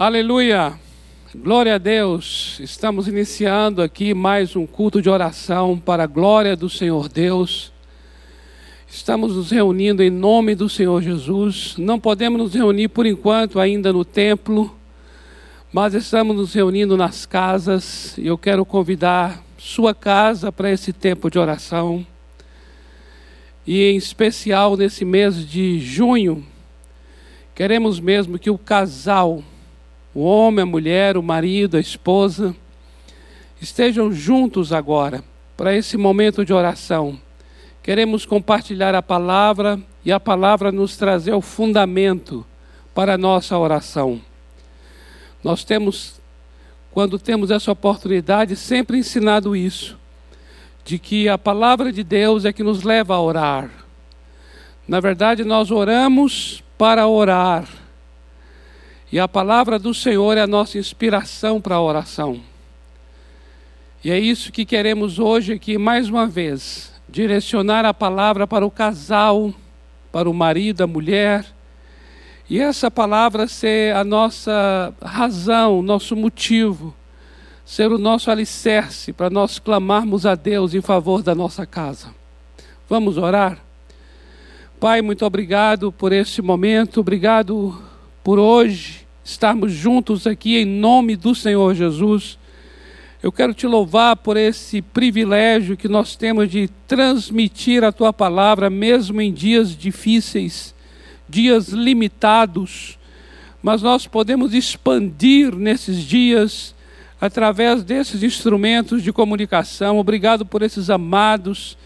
Aleluia! Glória a Deus! Estamos iniciando aqui mais um culto de oração para a glória do Senhor Deus. Estamos nos reunindo em nome do Senhor Jesus. Não podemos nos reunir por enquanto ainda no templo, mas estamos nos reunindo nas casas e eu quero convidar sua casa para esse tempo de oração. E em especial nesse mês de junho, queremos mesmo que o casal o homem, a mulher, o marido, a esposa, estejam juntos agora para esse momento de oração. Queremos compartilhar a palavra e a palavra nos trazer o fundamento para a nossa oração. Nós temos, quando temos essa oportunidade, sempre ensinado isso, de que a palavra de Deus é que nos leva a orar. Na verdade, nós oramos para orar e a palavra do Senhor é a nossa inspiração para a oração. E é isso que queremos hoje aqui, mais uma vez, direcionar a palavra para o casal, para o marido, a mulher, e essa palavra ser a nossa razão, nosso motivo, ser o nosso alicerce para nós clamarmos a Deus em favor da nossa casa. Vamos orar? Pai, muito obrigado por este momento, obrigado por hoje estarmos juntos aqui em nome do Senhor Jesus. Eu quero te louvar por esse privilégio que nós temos de transmitir a tua palavra, mesmo em dias difíceis, dias limitados, mas nós podemos expandir nesses dias através desses instrumentos de comunicação. Obrigado por esses amados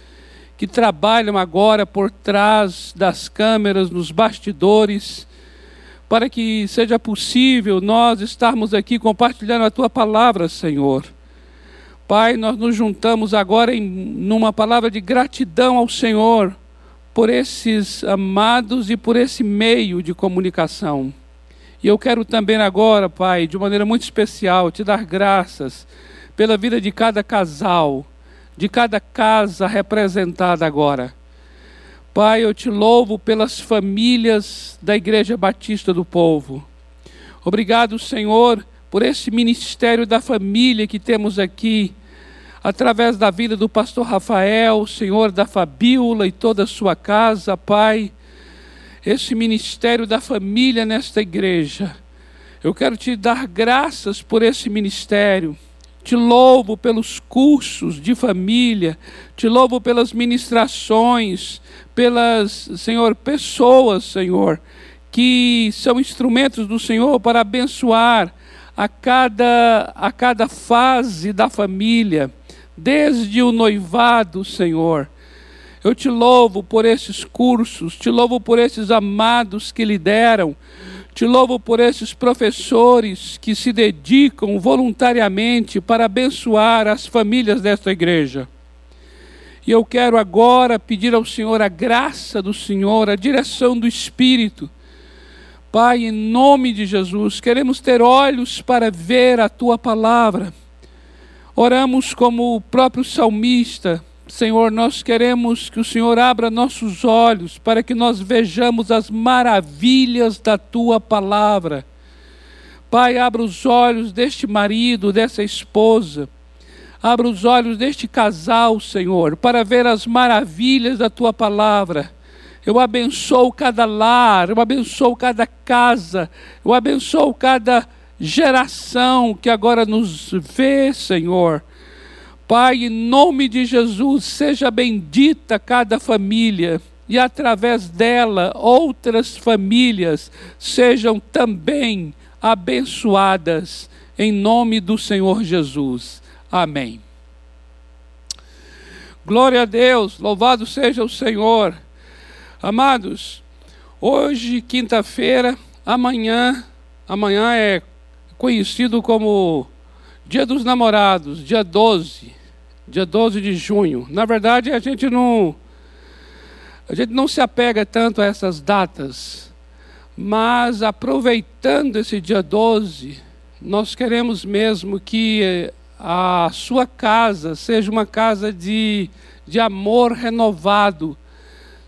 que trabalham agora por trás das câmeras, nos bastidores para que seja possível nós estarmos aqui compartilhando a tua palavra, Senhor. Pai, nós nos juntamos agora em numa palavra de gratidão ao Senhor por esses amados e por esse meio de comunicação. E eu quero também agora, Pai, de maneira muito especial, te dar graças pela vida de cada casal, de cada casa representada agora. Pai, eu te louvo pelas famílias da Igreja Batista do Povo. Obrigado, Senhor, por esse ministério da família que temos aqui, através da vida do pastor Rafael, Senhor, da Fabíola e toda a sua casa, Pai. Esse ministério da família nesta igreja. Eu quero te dar graças por esse ministério. Te louvo pelos cursos de família, te louvo pelas ministrações, pelas, Senhor, pessoas, Senhor, que são instrumentos do Senhor para abençoar a cada, a cada fase da família, desde o noivado, Senhor. Eu te louvo por esses cursos, te louvo por esses amados que lideram, te louvo por esses professores que se dedicam voluntariamente para abençoar as famílias desta igreja. E eu quero agora pedir ao Senhor a graça do Senhor, a direção do Espírito. Pai, em nome de Jesus, queremos ter olhos para ver a tua palavra. Oramos como o próprio salmista, Senhor, nós queremos que o Senhor abra nossos olhos para que nós vejamos as maravilhas da tua palavra. Pai, abra os olhos deste marido, dessa esposa Abra os olhos deste casal, Senhor, para ver as maravilhas da tua palavra. Eu abençoo cada lar, eu abençoo cada casa, eu abençoo cada geração que agora nos vê, Senhor. Pai, em nome de Jesus, seja bendita cada família e através dela outras famílias sejam também abençoadas, em nome do Senhor Jesus. Amém. Glória a Deus, louvado seja o Senhor. Amados, hoje, quinta-feira, amanhã, amanhã é conhecido como Dia dos Namorados, dia 12, dia 12 de junho. Na verdade, a gente não a gente não se apega tanto a essas datas, mas aproveitando esse dia 12, nós queremos mesmo que a sua casa seja uma casa de, de amor renovado,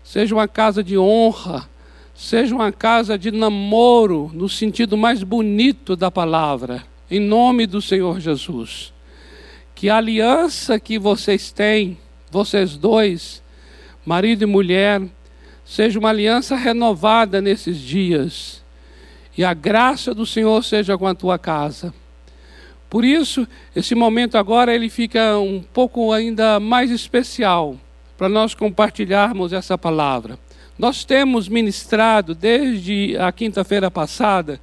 seja uma casa de honra, seja uma casa de namoro no sentido mais bonito da palavra, em nome do Senhor Jesus. Que a aliança que vocês têm, vocês dois, marido e mulher, seja uma aliança renovada nesses dias. E a graça do Senhor seja com a tua casa. Por isso, esse momento agora ele fica um pouco ainda mais especial para nós compartilharmos essa palavra. Nós temos ministrado desde a quinta-feira passada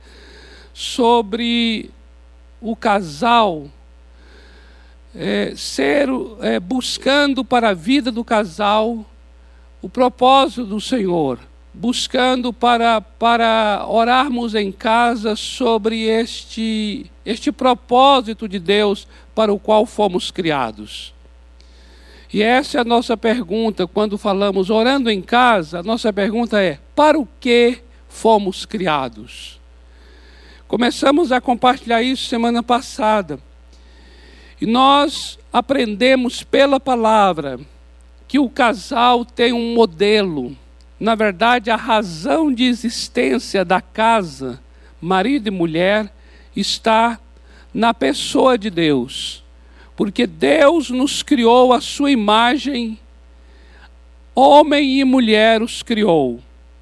sobre o casal é, ser é, buscando para a vida do casal o propósito do Senhor, buscando para, para orarmos em casa sobre este, este propósito de Deus para o qual fomos criados. E essa é a nossa pergunta quando falamos orando em casa. A nossa pergunta é: para o que fomos criados? Começamos a compartilhar isso semana passada. E nós aprendemos pela palavra que o casal tem um modelo. Na verdade, a razão de existência da casa, marido e mulher, está na pessoa de Deus. Porque Deus nos criou a sua imagem, homem e mulher os criou.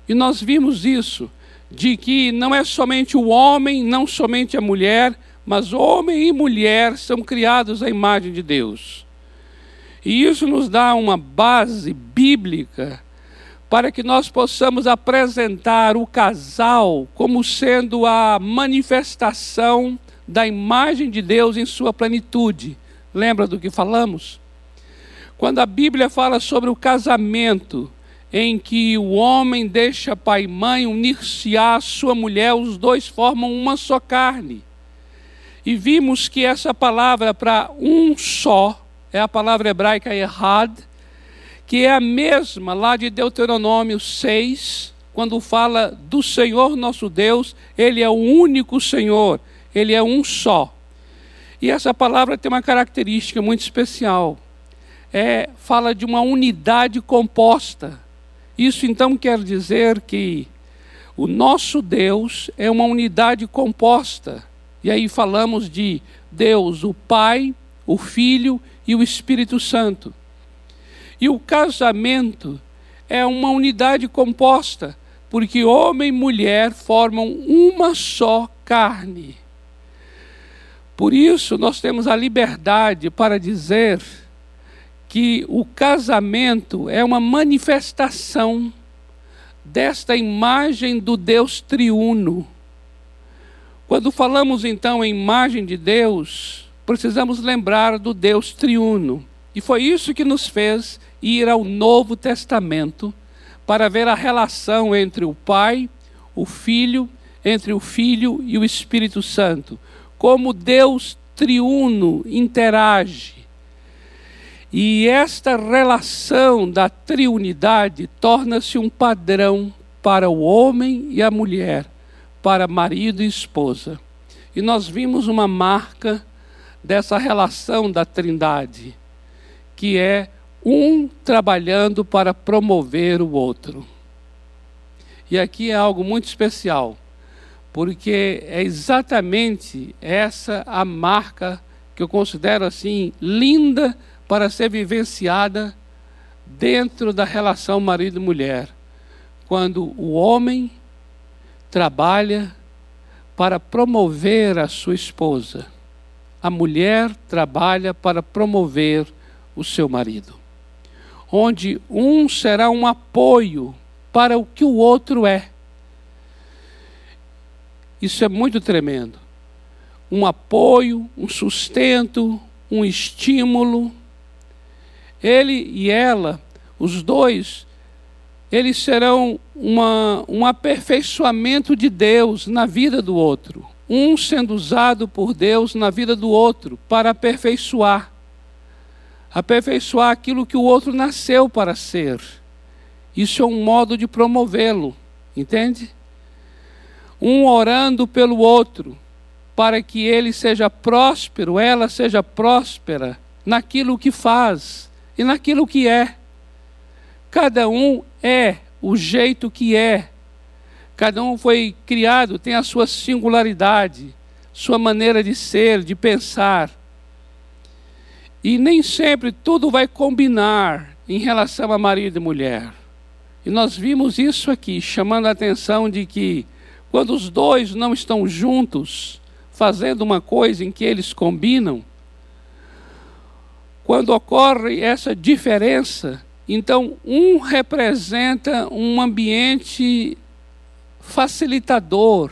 E nós vimos isso, de que não é somente o homem, não somente a mulher, mas homem e mulher são criados à imagem de Deus. E isso nos dá uma base bíblica para que nós possamos apresentar o casal como sendo a manifestação da imagem de Deus em sua plenitude. Lembra do que falamos? Quando a Bíblia fala sobre o casamento, em que o homem deixa pai e mãe unir-se à sua mulher, os dois formam uma só carne. E vimos que essa palavra para um só é a palavra hebraica errad, que é a mesma lá de Deuteronômio 6, quando fala do Senhor nosso Deus, ele é o único Senhor, ele é um só. E essa palavra tem uma característica muito especial. É, fala de uma unidade composta. Isso então quer dizer que o nosso Deus é uma unidade composta. E aí falamos de Deus, o Pai, o Filho e o Espírito Santo. E o casamento é uma unidade composta, porque homem e mulher formam uma só carne. Por isso, nós temos a liberdade para dizer que o casamento é uma manifestação desta imagem do Deus triuno. Quando falamos então em imagem de Deus, precisamos lembrar do Deus triuno. E foi isso que nos fez ir ao Novo Testamento para ver a relação entre o Pai, o Filho, entre o Filho e o Espírito Santo. Como Deus triuno interage. E esta relação da triunidade torna-se um padrão para o homem e a mulher, para marido e esposa. E nós vimos uma marca dessa relação da Trindade, que é um trabalhando para promover o outro. E aqui é algo muito especial, porque é exatamente essa a marca que eu considero assim linda para ser vivenciada dentro da relação marido e mulher, quando o homem trabalha para promover a sua esposa a mulher trabalha para promover o seu marido. Onde um será um apoio para o que o outro é. Isso é muito tremendo. Um apoio, um sustento, um estímulo. Ele e ela, os dois, eles serão uma, um aperfeiçoamento de Deus na vida do outro um sendo usado por Deus na vida do outro para aperfeiçoar aperfeiçoar aquilo que o outro nasceu para ser. Isso é um modo de promovê-lo, entende? Um orando pelo outro, para que ele seja próspero, ela seja próspera naquilo que faz e naquilo que é. Cada um é o jeito que é, Cada um foi criado, tem a sua singularidade, sua maneira de ser, de pensar. E nem sempre tudo vai combinar em relação a marido e mulher. E nós vimos isso aqui, chamando a atenção de que quando os dois não estão juntos, fazendo uma coisa em que eles combinam, quando ocorre essa diferença, então um representa um ambiente facilitador,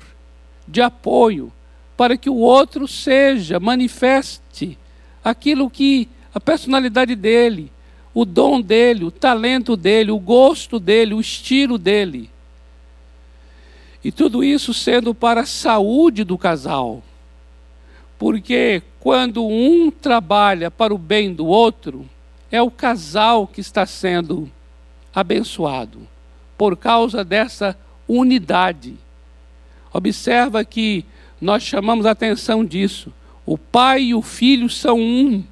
de apoio, para que o outro seja, manifeste aquilo que a personalidade dele, o dom dele, o talento dele, o gosto dele, o estilo dele. E tudo isso sendo para a saúde do casal. Porque quando um trabalha para o bem do outro, é o casal que está sendo abençoado por causa dessa unidade. Observa que nós chamamos a atenção disso. O pai e o filho são um.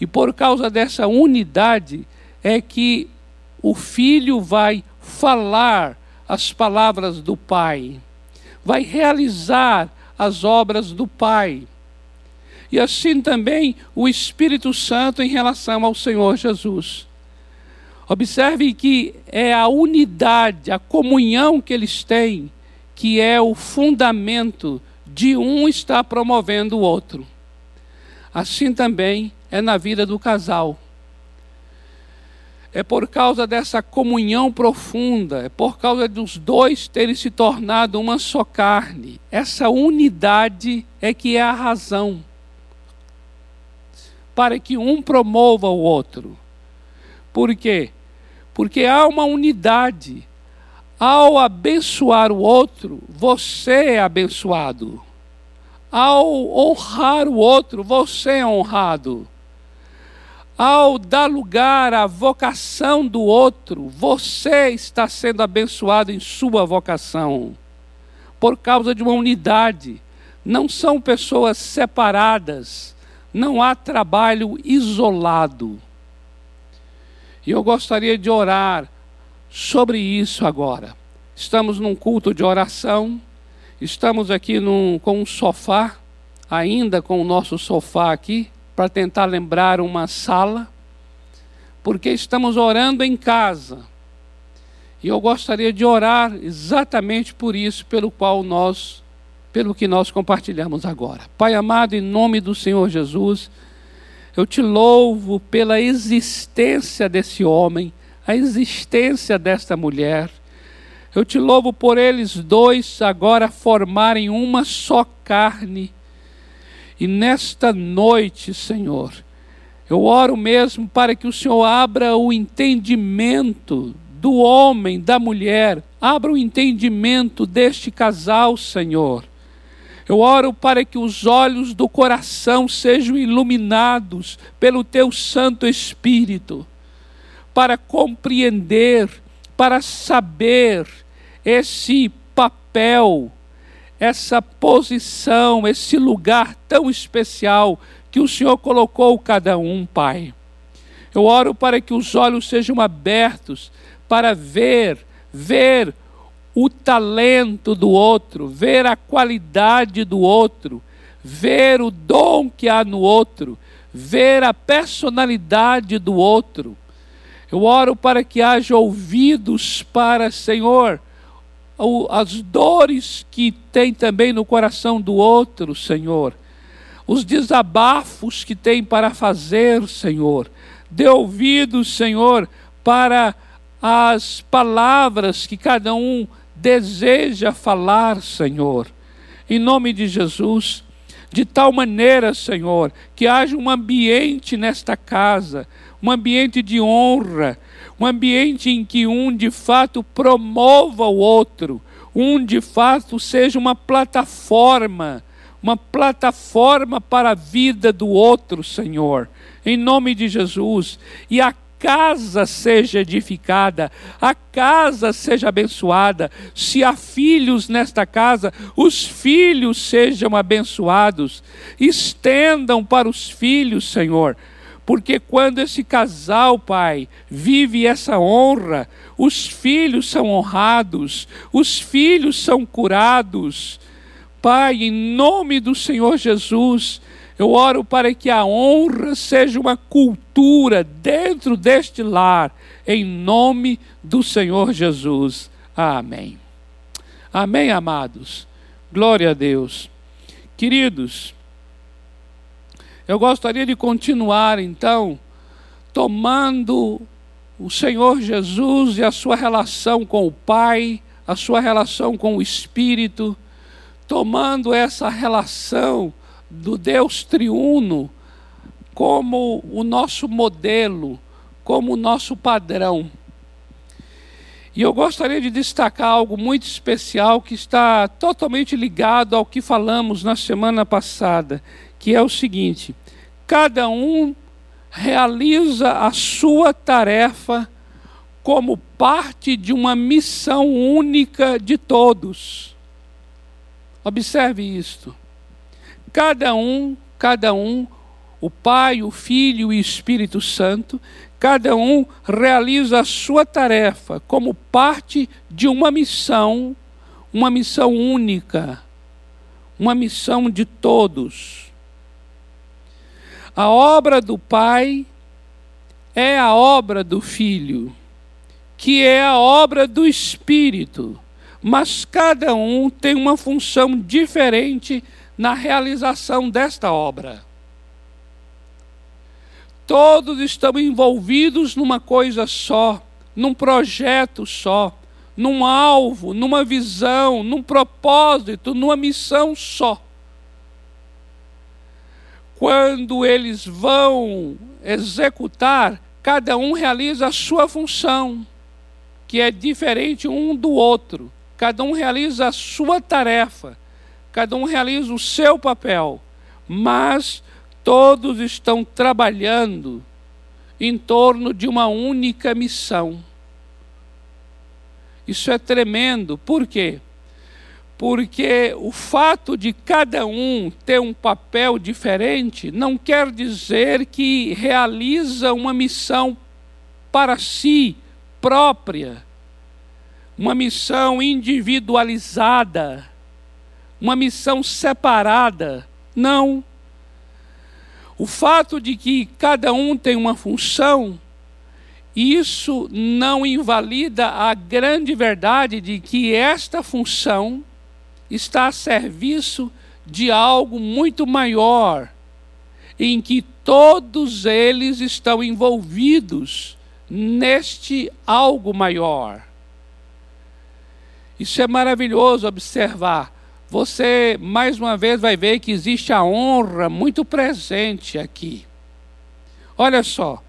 E por causa dessa unidade é que o filho vai falar as palavras do pai, vai realizar as obras do pai. E assim também o Espírito Santo em relação ao Senhor Jesus. Observe que é a unidade, a comunhão que eles têm, que é o fundamento de um estar promovendo o outro. Assim também é na vida do casal. É por causa dessa comunhão profunda, é por causa dos dois terem se tornado uma só carne. Essa unidade é que é a razão para que um promova o outro. Por quê? Porque há uma unidade. Ao abençoar o outro, você é abençoado. Ao honrar o outro, você é honrado. Ao dar lugar à vocação do outro, você está sendo abençoado em sua vocação, por causa de uma unidade. Não são pessoas separadas, não há trabalho isolado. E eu gostaria de orar sobre isso agora. Estamos num culto de oração, estamos aqui num, com um sofá, ainda com o nosso sofá aqui, para tentar lembrar uma sala, porque estamos orando em casa. E eu gostaria de orar exatamente por isso, pelo qual nós, pelo que nós compartilhamos agora. Pai amado, em nome do Senhor Jesus, eu te louvo pela existência desse homem, a existência desta mulher. Eu te louvo por eles dois agora formarem uma só carne e nesta noite, Senhor, eu oro mesmo para que o Senhor abra o entendimento do homem, da mulher, abra o entendimento deste casal, Senhor. Eu oro para que os olhos do coração sejam iluminados pelo Teu Santo Espírito, para compreender, para saber esse papel essa posição, esse lugar tão especial que o Senhor colocou cada um, Pai. Eu oro para que os olhos sejam abertos para ver, ver o talento do outro, ver a qualidade do outro, ver o dom que há no outro, ver a personalidade do outro. Eu oro para que haja ouvidos para, Senhor, as dores que tem também no coração do outro, Senhor, os desabafos que tem para fazer, Senhor. Dê ouvido, Senhor, para as palavras que cada um deseja falar, Senhor. Em nome de Jesus, de tal maneira, Senhor, que haja um ambiente nesta casa, um ambiente de honra, um ambiente em que um de fato promova o outro, um de fato seja uma plataforma, uma plataforma para a vida do outro, Senhor, em nome de Jesus, e a casa seja edificada, a casa seja abençoada. Se há filhos nesta casa, os filhos sejam abençoados. Estendam para os filhos, Senhor Porque quando esse casal, Pai, vive essa honra, os filhos são honrados, os filhos são curados. Pai, em nome do Senhor Jesus, eu oro para que a honra seja uma cultura dentro deste lar, em nome do Senhor Jesus. Amém. Amém, amados. Glória a Deus. Queridos, eu gostaria de continuar então tomando o Senhor Jesus e a sua relação com o Pai, a sua relação com o Espírito, tomando essa relação do Deus triuno como o nosso modelo, como o nosso padrão. E eu gostaria de destacar algo muito especial que está totalmente ligado ao que falamos na semana passada, que é o seguinte: cada um realiza a sua tarefa como parte de uma missão única de todos. Observe isto. Cada um, cada um, o Pai, o Filho e o Espírito Santo, Cada um realiza a sua tarefa como parte de uma missão, uma missão única, uma missão de todos. A obra do Pai é a obra do Filho, que é a obra do Espírito, mas cada um tem uma função diferente na realização desta obra. Todos estão envolvidos numa coisa só, num projeto só, num alvo, numa visão, num propósito, numa missão só. Quando eles vão executar, cada um realiza a sua função, que é diferente um do outro. Cada um realiza a sua tarefa, cada um realiza o seu papel, mas Todos estão trabalhando em torno de uma única missão. Isso é tremendo. Por quê? Porque o fato de cada um ter um papel diferente não quer dizer que realiza uma missão para si própria, uma missão individualizada, uma missão separada. Não. O fato de que cada um tem uma função, isso não invalida a grande verdade de que esta função está a serviço de algo muito maior, em que todos eles estão envolvidos neste algo maior. Isso é maravilhoso observar você mais uma vez vai ver que existe a honra muito presente aqui. Olha só,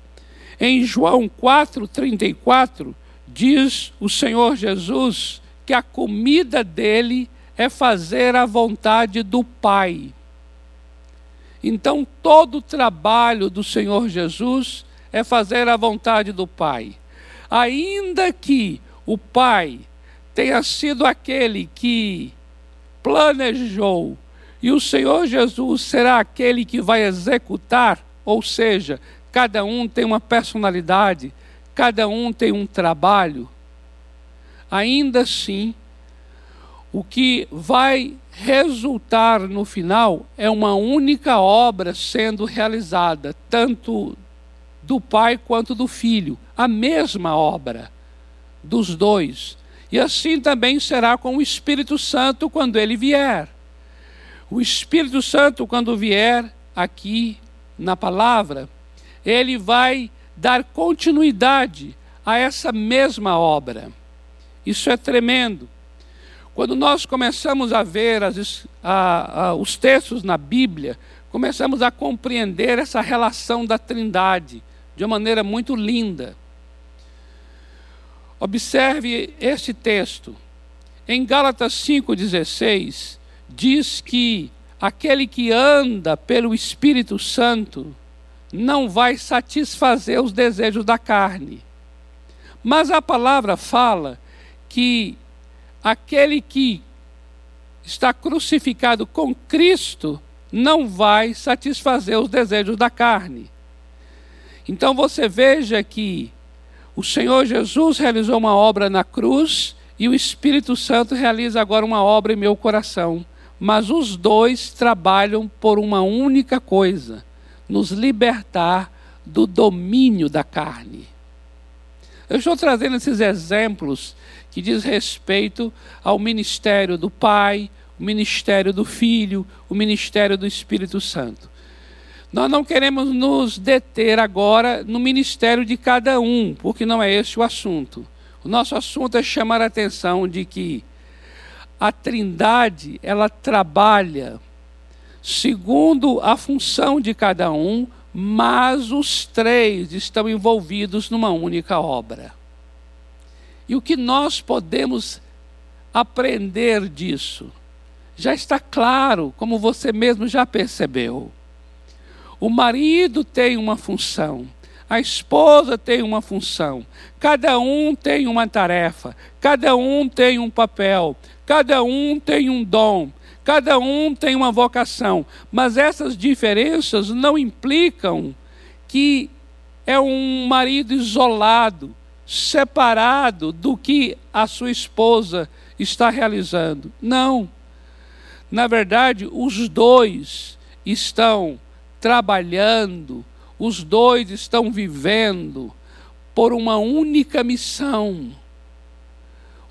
em João 4,34, diz o Senhor Jesus que a comida dele é fazer a vontade do Pai. Então, todo o trabalho do Senhor Jesus é fazer a vontade do Pai. Ainda que o Pai tenha sido aquele que planejou. E o Senhor Jesus será aquele que vai executar, ou seja, cada um tem uma personalidade, cada um tem um trabalho. Ainda assim, o que vai resultar no final é uma única obra sendo realizada, tanto do Pai quanto do Filho, a mesma obra dos dois. E assim também será com o Espírito Santo quando ele vier. O Espírito Santo, quando vier aqui na palavra, ele vai dar continuidade a essa mesma obra. Isso é tremendo. Quando nós começamos a ver as, a, a, os textos na Bíblia, começamos a compreender essa relação da Trindade de uma maneira muito linda. Observe este texto. Em Gálatas 5,16, diz que aquele que anda pelo Espírito Santo não vai satisfazer os desejos da carne. Mas a palavra fala que aquele que está crucificado com Cristo não vai satisfazer os desejos da carne. Então você veja que o Senhor Jesus realizou uma obra na cruz e o Espírito Santo realiza agora uma obra em meu coração. Mas os dois trabalham por uma única coisa: nos libertar do domínio da carne. Eu estou trazendo esses exemplos que diz respeito ao ministério do Pai, o ministério do Filho, o ministério do Espírito Santo. Nós não queremos nos deter agora no ministério de cada um, porque não é esse o assunto. O nosso assunto é chamar a atenção de que a Trindade, ela trabalha segundo a função de cada um, mas os três estão envolvidos numa única obra. E o que nós podemos aprender disso? Já está claro, como você mesmo já percebeu. O marido tem uma função, a esposa tem uma função, cada um tem uma tarefa, cada um tem um papel, cada um tem um dom, cada um tem uma vocação, mas essas diferenças não implicam que é um marido isolado, separado do que a sua esposa está realizando. Não. Na verdade, os dois estão trabalhando, os dois estão vivendo por uma única missão.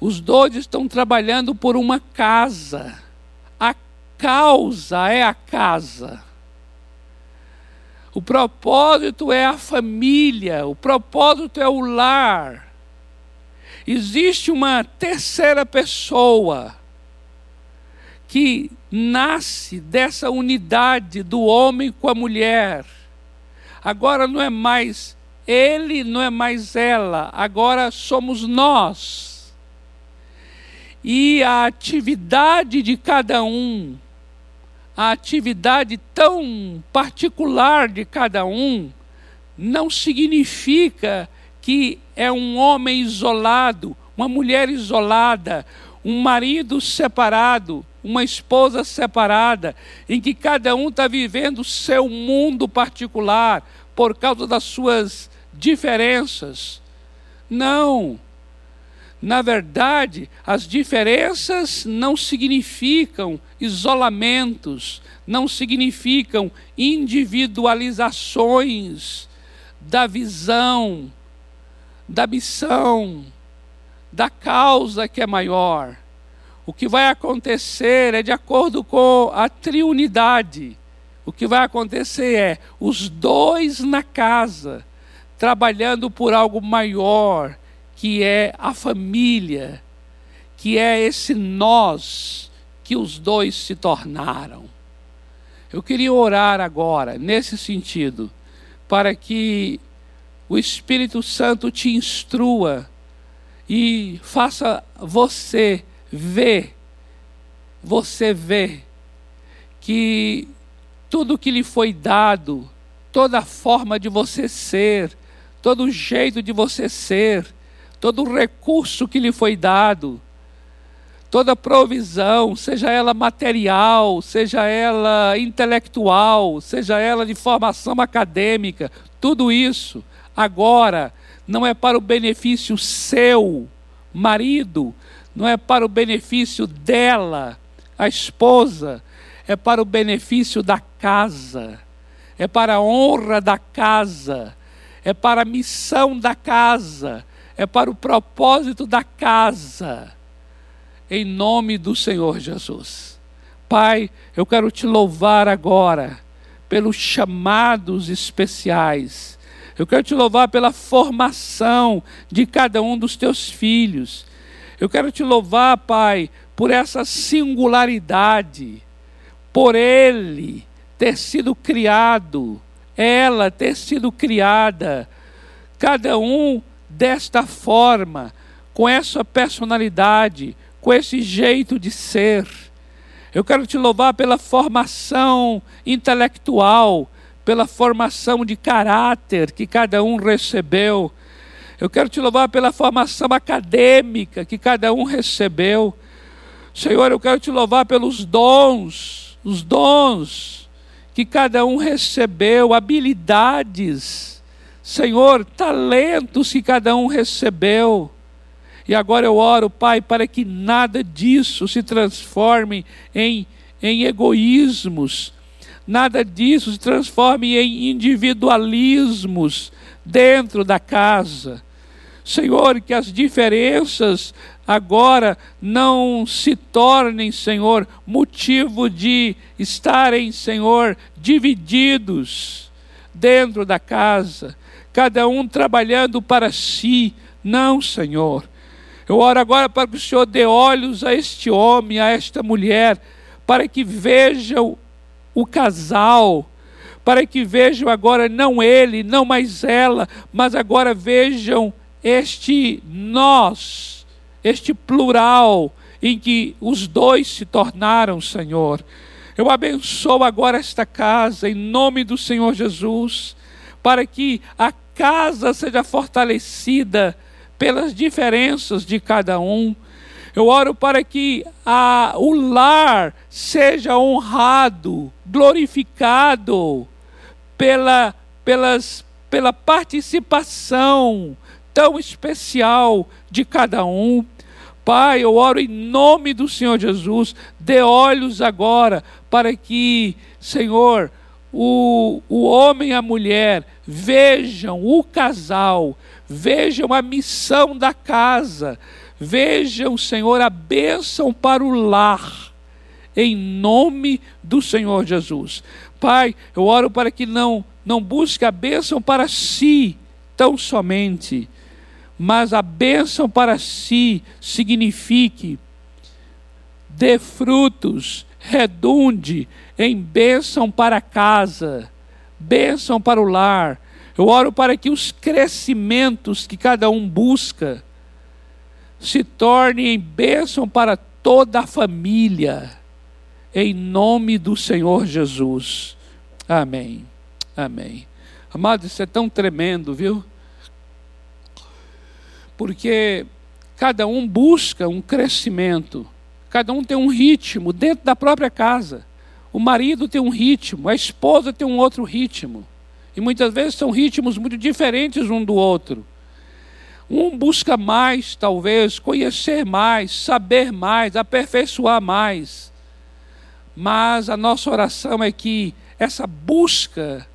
Os dois estão trabalhando por uma casa. A causa é a casa. O propósito é a família, o propósito é o lar. Existe uma terceira pessoa que nasce dessa unidade do homem com a mulher. Agora não é mais ele, não é mais ela, agora somos nós. E a atividade de cada um, a atividade tão particular de cada um, não significa que é um homem isolado, uma mulher isolada, um marido separado, uma esposa separada, em que cada um está vivendo o seu mundo particular por causa das suas diferenças. Não. Na verdade, as diferenças não significam isolamentos, não significam individualizações da visão, da missão, da causa que é maior. O que vai acontecer é de acordo com a triunidade. O que vai acontecer é os dois na casa, trabalhando por algo maior, que é a família, que é esse nós que os dois se tornaram. Eu queria orar agora, nesse sentido, para que o Espírito Santo te instrua e faça você vê, você vê que tudo que lhe foi dado, toda a forma de você ser, todo o jeito de você ser, todo o recurso que lhe foi dado, toda provisão, seja ela material, seja ela intelectual, seja ela de formação acadêmica, tudo isso agora não é para o benefício seu, marido, não é para o benefício dela, a esposa, é para o benefício da casa, é para a honra da casa, é para a missão da casa, é para o propósito da casa, em nome do Senhor Jesus. Pai, eu quero te louvar agora pelos chamados especiais. Eu quero te louvar pela formação de cada um dos teus filhos. Eu quero te louvar, Pai, por essa singularidade, por ele ter sido criado, ela ter sido criada, cada um desta forma, com essa personalidade, com esse jeito de ser. Eu quero te louvar pela formação intelectual, pela formação de caráter que cada um recebeu. Eu quero te louvar pela formação acadêmica que cada um recebeu. Senhor, eu quero te louvar pelos dons, os dons que cada um recebeu, habilidades, Senhor, talentos que cada um recebeu. E agora eu oro, Pai, para que nada disso se transforme em, em egoísmos, nada disso se transforme em individualismos dentro da casa. Senhor, que as diferenças agora não se tornem, Senhor, motivo de estarem, Senhor, divididos dentro da casa, cada um trabalhando para si. Não, Senhor. Eu oro agora para que o Senhor dê olhos a este homem, a esta mulher, para que vejam o casal, para que vejam agora não ele, não mais ela, mas agora vejam este nós, este plural, em que os dois se tornaram, Senhor. Eu abençoo agora esta casa, em nome do Senhor Jesus, para que a casa seja fortalecida pelas diferenças de cada um. Eu oro para que a, o lar seja honrado, glorificado pela, pelas, pela participação tão especial de cada um. Pai, eu oro em nome do Senhor Jesus, dê olhos agora para que, Senhor, o, o homem e a mulher vejam o casal, vejam a missão da casa, vejam, Senhor, a bênção para o lar, em nome do Senhor Jesus. Pai, eu oro para que não, não busque a bênção para si, tão somente, mas a bênção para si signifique dê frutos, redunde em bênção para casa, bênção para o lar. Eu oro para que os crescimentos que cada um busca se tornem em bênção para toda a família, em nome do Senhor Jesus. Amém. Amém. Amado, isso é tão tremendo, viu? Porque cada um busca um crescimento, cada um tem um ritmo dentro da própria casa. O marido tem um ritmo, a esposa tem um outro ritmo. E muitas vezes são ritmos muito diferentes um do outro. Um busca mais, talvez, conhecer mais, saber mais, aperfeiçoar mais. Mas a nossa oração é que essa busca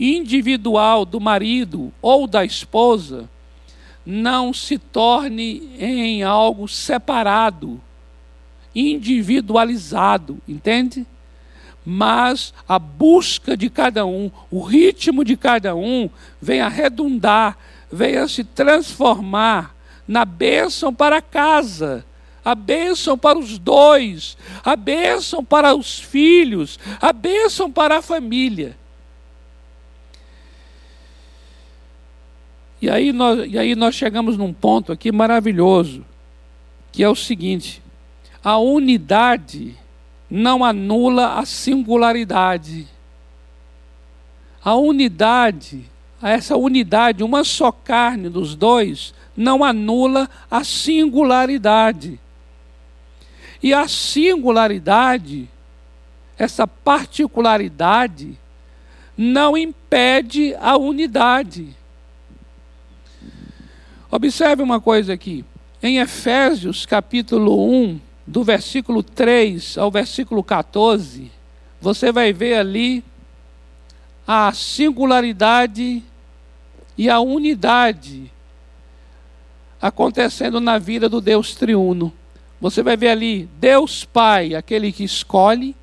individual do marido ou da esposa não se torne em algo separado, individualizado, entende? Mas a busca de cada um, o ritmo de cada um, venha redundar, venha se transformar na bênção para a casa, a bênção para os dois, a bênção para os filhos, a bênção para a família. E aí nós, e aí nós chegamos num ponto aqui maravilhoso, que é o seguinte: a unidade não anula a singularidade. A unidade, essa unidade, uma só carne dos dois, não anula a singularidade. E a singularidade, essa particularidade, não impede a unidade. Observe uma coisa aqui. Em Efésios capítulo 1, do versículo 3 ao versículo 14, você vai ver ali a singularidade e a unidade acontecendo na vida do Deus triuno. Você vai ver ali Deus Pai, aquele que escolhe,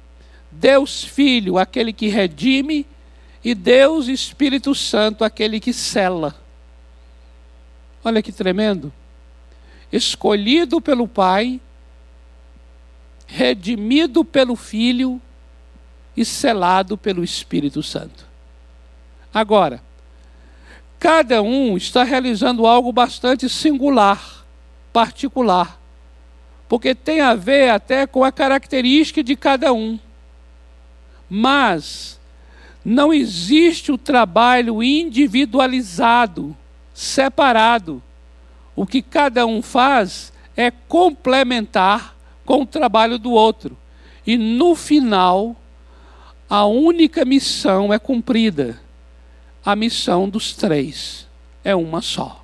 Deus Filho, aquele que redime, e Deus Espírito Santo, aquele que cela. Olha que tremendo. Escolhido pelo Pai, redimido pelo Filho e selado pelo Espírito Santo. Agora, cada um está realizando algo bastante singular, particular, porque tem a ver até com a característica de cada um. Mas não existe o trabalho individualizado, separado. O que cada um faz é complementar com o trabalho do outro. E no final, a única missão é cumprida: a missão dos três é uma só.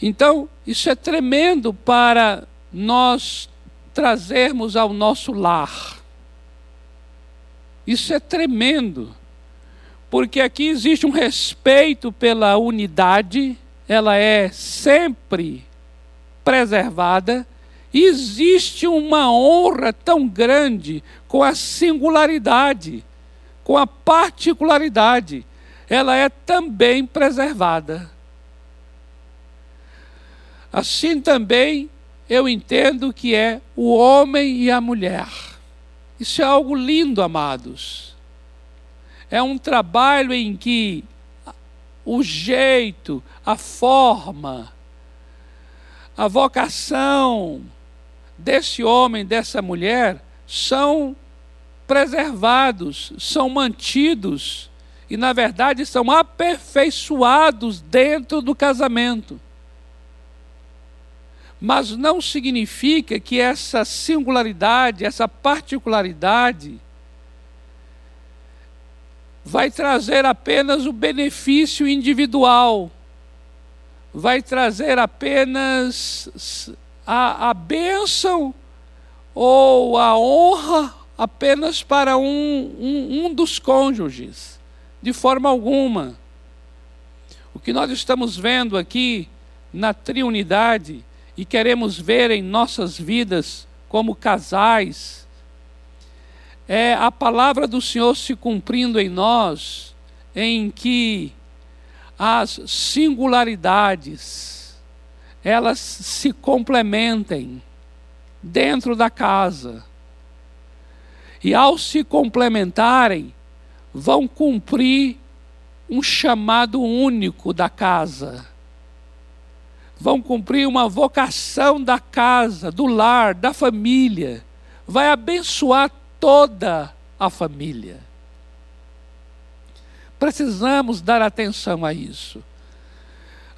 Então, isso é tremendo para nós trazermos ao nosso lar. Isso é tremendo, porque aqui existe um respeito pela unidade, ela é sempre preservada, existe uma honra tão grande com a singularidade, com a particularidade, ela é também preservada. Assim também eu entendo que é o homem e a mulher. Isso é algo lindo, amados. É um trabalho em que o jeito, a forma, a vocação desse homem, dessa mulher, são preservados, são mantidos e, na verdade, são aperfeiçoados dentro do casamento. Mas não significa que essa singularidade, essa particularidade, vai trazer apenas o benefício individual, vai trazer apenas a, a bênção ou a honra apenas para um, um, um dos cônjuges, de forma alguma. O que nós estamos vendo aqui na triunidade e queremos ver em nossas vidas como casais, é a palavra do Senhor se cumprindo em nós, em que as singularidades elas se complementem dentro da casa. E ao se complementarem, vão cumprir um chamado único da casa vão cumprir uma vocação da casa, do lar, da família. Vai abençoar toda a família. Precisamos dar atenção a isso.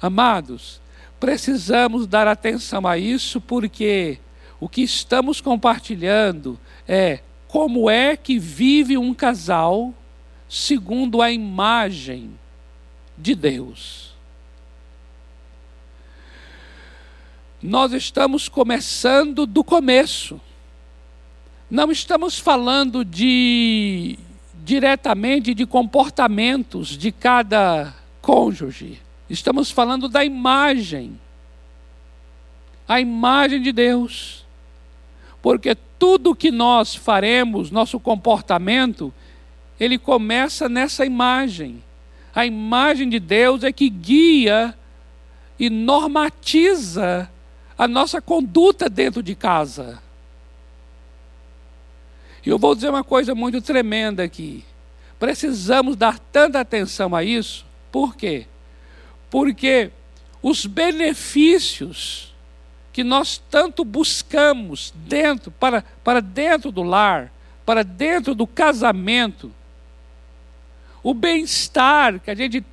Amados, precisamos dar atenção a isso porque o que estamos compartilhando é como é que vive um casal segundo a imagem de Deus. nós estamos começando do começo. Não estamos falando de diretamente de comportamentos de cada cônjuge. Estamos falando da imagem. A imagem de Deus. Porque tudo que nós faremos, nosso comportamento, ele começa nessa imagem. A imagem de Deus é que guia e normatiza a nossa conduta dentro de casa. E eu vou dizer uma coisa muito tremenda aqui. Precisamos dar tanta atenção a isso, por quê? Porque os benefícios que nós tanto buscamos dentro, para, para dentro do lar, para dentro do casamento, o bem-estar que a gente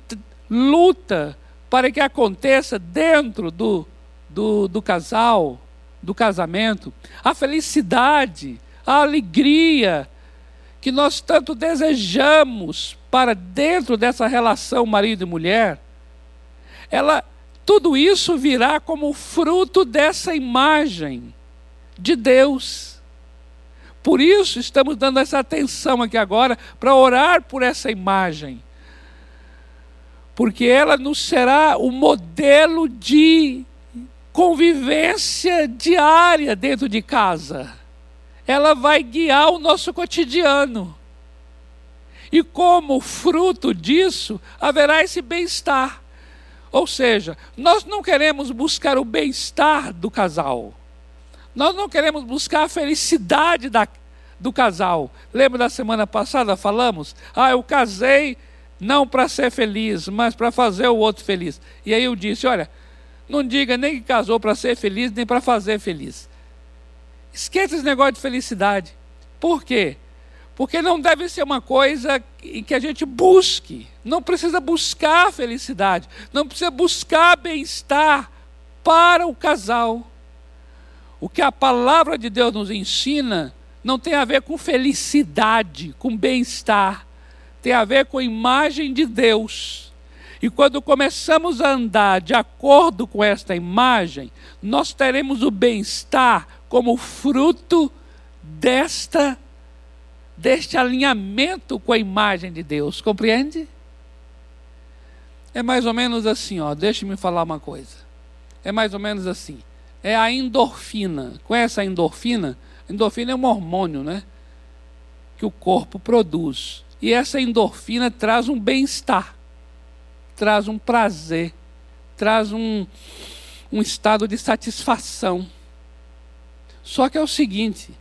luta para que aconteça dentro do, do, do casal, do casamento, a felicidade, a alegria que nós tanto desejamos para dentro dessa relação marido e mulher, ela tudo isso virá como fruto dessa imagem de Deus. Por isso estamos dando essa atenção aqui agora para orar por essa imagem. Porque ela nos será o modelo de convivência diária dentro de casa. Ela vai guiar o nosso cotidiano. E como fruto disso, haverá esse bem-estar. Ou seja, nós não queremos buscar o bem-estar do casal. Nós não queremos buscar a felicidade da, do casal. Lembra da semana passada falamos? Ah, eu casei não para ser feliz, mas para fazer o outro feliz. E aí eu disse: olha, não diga nem que casou para ser feliz, nem para fazer feliz. Esqueça esse negócio de felicidade. Por quê? Porque não deve ser uma coisa em que a gente busque. Não precisa buscar felicidade. Não precisa buscar bem-estar para o casal. O que a palavra de Deus nos ensina não tem a ver com felicidade, com bem-estar. tem a ver com a imagem de Deus. E quando começamos a andar de acordo com esta imagem, nós teremos o bem-estar como fruto desta deste alinhamento com a imagem de Deus, compreende? É mais ou menos assim, ó, deixe-me falar uma coisa. É mais ou menos assim. É a endorfina. Conhece a endorfina? A endorfina é um hormônio, né? Que o corpo produz. E essa endorfina traz um bem-estar, traz um prazer, traz um, um estado de satisfação. Só que é o seguinte: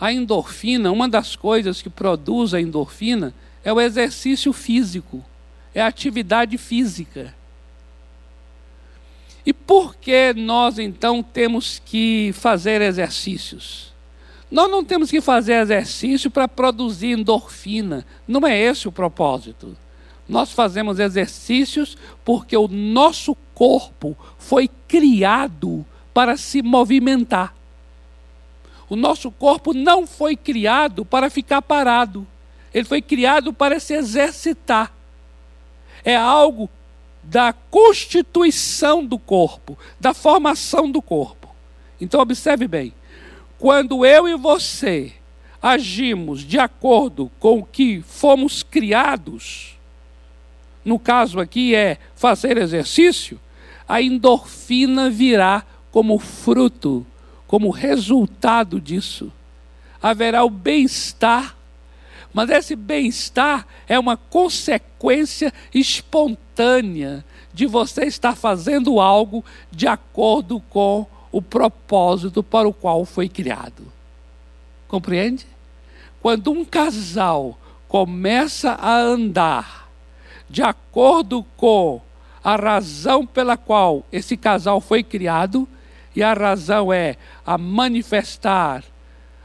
a endorfina, uma das coisas que produz a endorfina é o exercício físico, é a atividade física. E por que nós então temos que fazer exercícios? Nós não temos que fazer exercício para produzir endorfina, não é esse o propósito. Nós fazemos exercícios porque o nosso corpo foi criado para se movimentar. O nosso corpo não foi criado para ficar parado. Ele foi criado para se exercitar. É algo da constituição do corpo, da formação do corpo. Então, observe bem: quando eu e você agimos de acordo com o que fomos criados, no caso aqui é fazer exercício, a endorfina virá como fruto como resultado disso, haverá o bem-estar, mas esse bem-estar é uma consequência espontânea de você estar fazendo algo de acordo com o propósito para o qual foi criado. Compreende? Quando um casal começa a andar de acordo com a razão pela qual esse casal foi criado, e a razão é a manifestar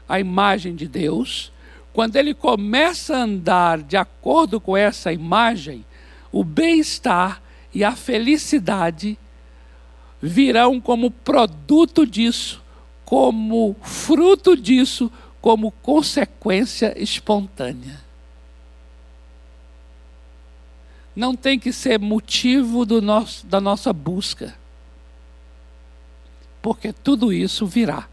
a imagem de Deus. Quando ele começa a andar de acordo com essa imagem, o bem-estar e a felicidade virão como produto disso, como fruto disso, como consequência espontânea. Não tem que ser motivo do nosso, da nossa busca porque tudo isso virá.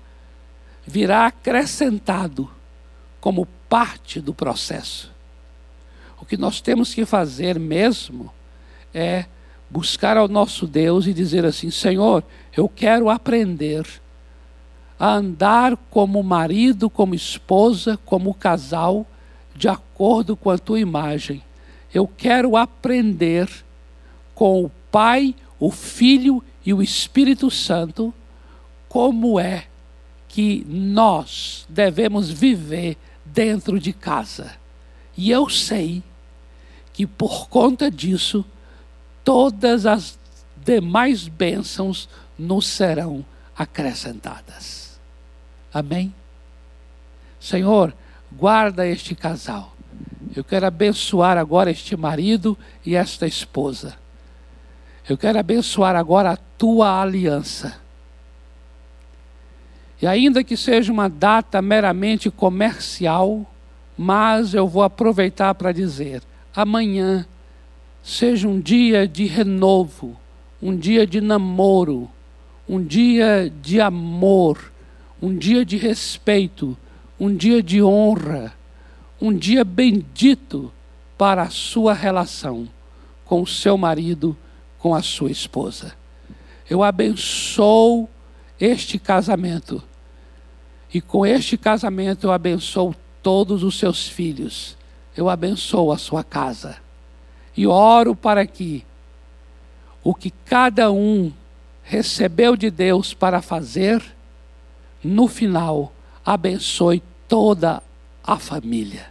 Virá acrescentado como parte do processo. O que nós temos que fazer mesmo é buscar ao nosso Deus e dizer assim: Senhor, eu quero aprender a andar como marido, como esposa, como casal, de acordo com a tua imagem. Eu quero aprender com o Pai, o Filho e o Espírito Santo como é que nós devemos viver dentro de casa. E eu sei que por conta disso, todas as demais bênçãos nos serão acrescentadas. Amém? Senhor, guarda este casal. Eu quero abençoar agora este marido e esta esposa. Eu quero abençoar agora a tua aliança. E ainda que seja uma data meramente comercial, mas eu vou aproveitar para dizer: amanhã seja um dia de renovo, um dia de namoro, um dia de amor, um dia de respeito, um dia de honra, um dia bendito para a sua relação com o seu marido, com a sua esposa. Eu abençoo este casamento e com este casamento eu abençoo todos os seus filhos. Eu abençoo a sua casa. E oro para que o que cada um recebeu de Deus para fazer, no final, abençoe toda a família.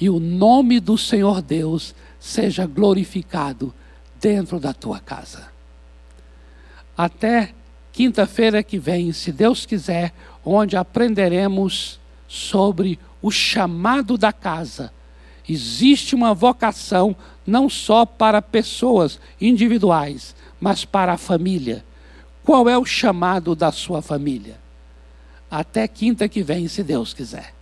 E o nome do Senhor Deus seja glorificado dentro da tua casa. Até quinta-feira que vem, se Deus quiser, onde aprenderemos sobre o chamado da casa. Existe uma vocação não só para pessoas individuais, mas para a família. Qual é o chamado da sua família? Até quinta que vem, se Deus quiser.